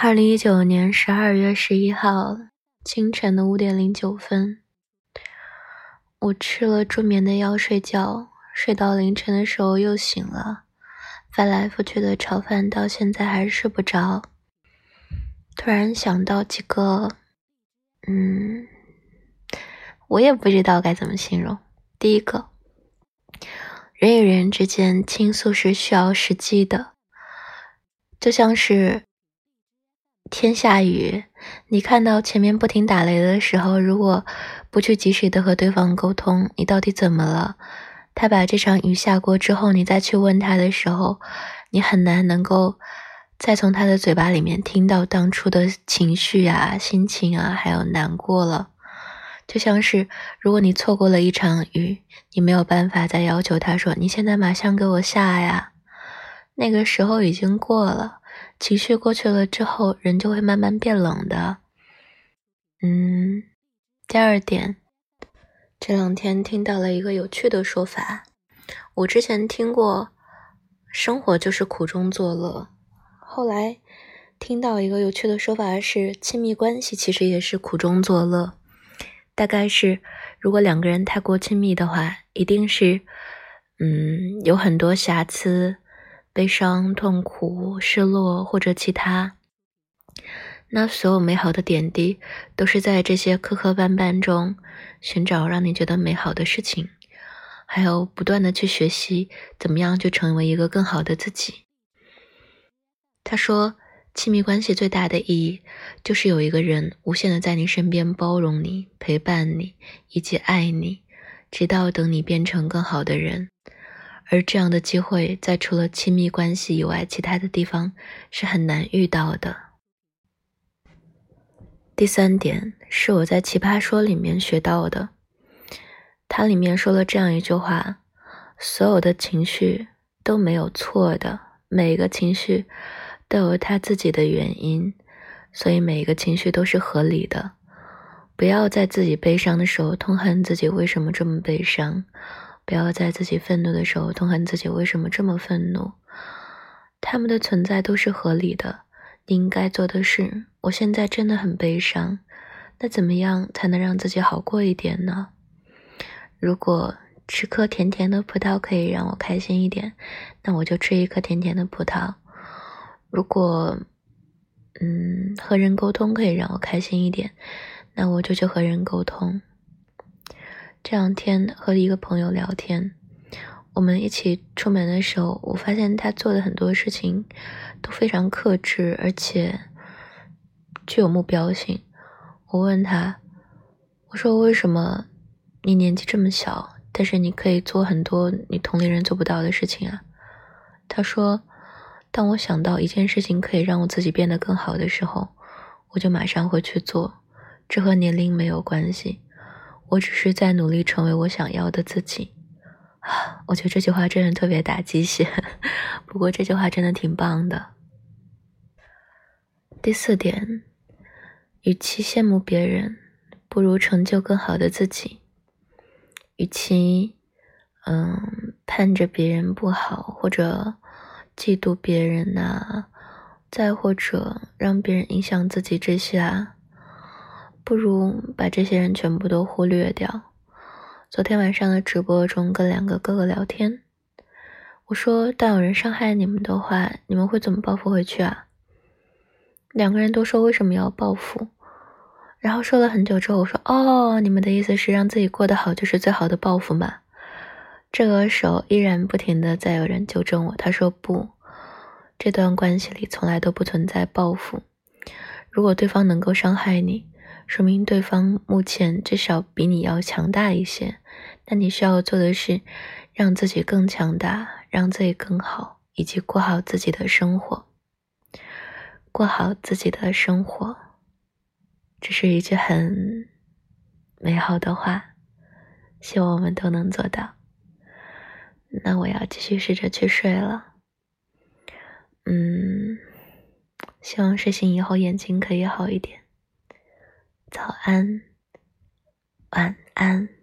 二零一九年十二月十一号清晨的五点零九分，我吃了助眠的药睡觉，睡到凌晨的时候又醒了，翻来覆去的炒饭，到现在还是睡不着。突然想到几个，嗯，我也不知道该怎么形容。第一个，人与人之间倾诉是需要时机的，就像是。天下雨，你看到前面不停打雷的时候，如果不去及时的和对方沟通，你到底怎么了？他把这场雨下过之后，你再去问他的时候，你很难能够再从他的嘴巴里面听到当初的情绪啊、心情啊，还有难过了。就像是如果你错过了一场雨，你没有办法再要求他说你现在马上给我下呀，那个时候已经过了。情绪过去了之后，人就会慢慢变冷的。嗯，第二点，这两天听到了一个有趣的说法。我之前听过“生活就是苦中作乐”，后来听到一个有趣的说法是“亲密关系其实也是苦中作乐”。大概是，如果两个人太过亲密的话，一定是，嗯，有很多瑕疵。悲伤、痛苦、失落或者其他，那所有美好的点滴，都是在这些磕磕绊绊中寻找让你觉得美好的事情，还有不断的去学习怎么样去成为一个更好的自己。他说，亲密关系最大的意义，就是有一个人无限的在你身边包容你、陪伴你以及爱你，直到等你变成更好的人。而这样的机会，在除了亲密关系以外，其他的地方是很难遇到的。第三点是我在《奇葩说》里面学到的，它里面说了这样一句话：所有的情绪都没有错的，每一个情绪都有它自己的原因，所以每一个情绪都是合理的。不要在自己悲伤的时候痛恨自己为什么这么悲伤。不要在自己愤怒的时候痛恨自己为什么这么愤怒，他们的存在都是合理的。你应该做的是，我现在真的很悲伤，那怎么样才能让自己好过一点呢？如果吃颗甜甜的葡萄可以让我开心一点，那我就吃一颗甜甜的葡萄。如果，嗯，和人沟通可以让我开心一点，那我就去和人沟通。这两天和一个朋友聊天，我们一起出门的时候，我发现他做的很多事情都非常克制，而且具有目标性。我问他，我说为什么你年纪这么小，但是你可以做很多你同龄人做不到的事情啊？他说，当我想到一件事情可以让我自己变得更好的时候，我就马上会去做，这和年龄没有关系。我只是在努力成为我想要的自己，啊，我觉得这句话真的特别打鸡血。不过这句话真的挺棒的。第四点，与其羡慕别人，不如成就更好的自己。与其，嗯，盼着别人不好，或者嫉妒别人呐，再或者让别人影响自己这些啊。不如把这些人全部都忽略掉。昨天晚上的直播中，跟两个哥哥聊天，我说：“当有人伤害你们的话，你们会怎么报复回去啊？”两个人都说：“为什么要报复？”然后说了很久之后，我说：“哦，你们的意思是让自己过得好就是最好的报复吗？”这个时候依然不停的在有人纠正我，他说：“不，这段关系里从来都不存在报复。如果对方能够伤害你。”说明对方目前至少比你要强大一些，那你需要做的是让自己更强大，让自己更好，以及过好自己的生活。过好自己的生活，这是一句很美好的话，希望我们都能做到。那我要继续试着去睡了。嗯，希望睡醒以后眼睛可以好一点。早安，晚安。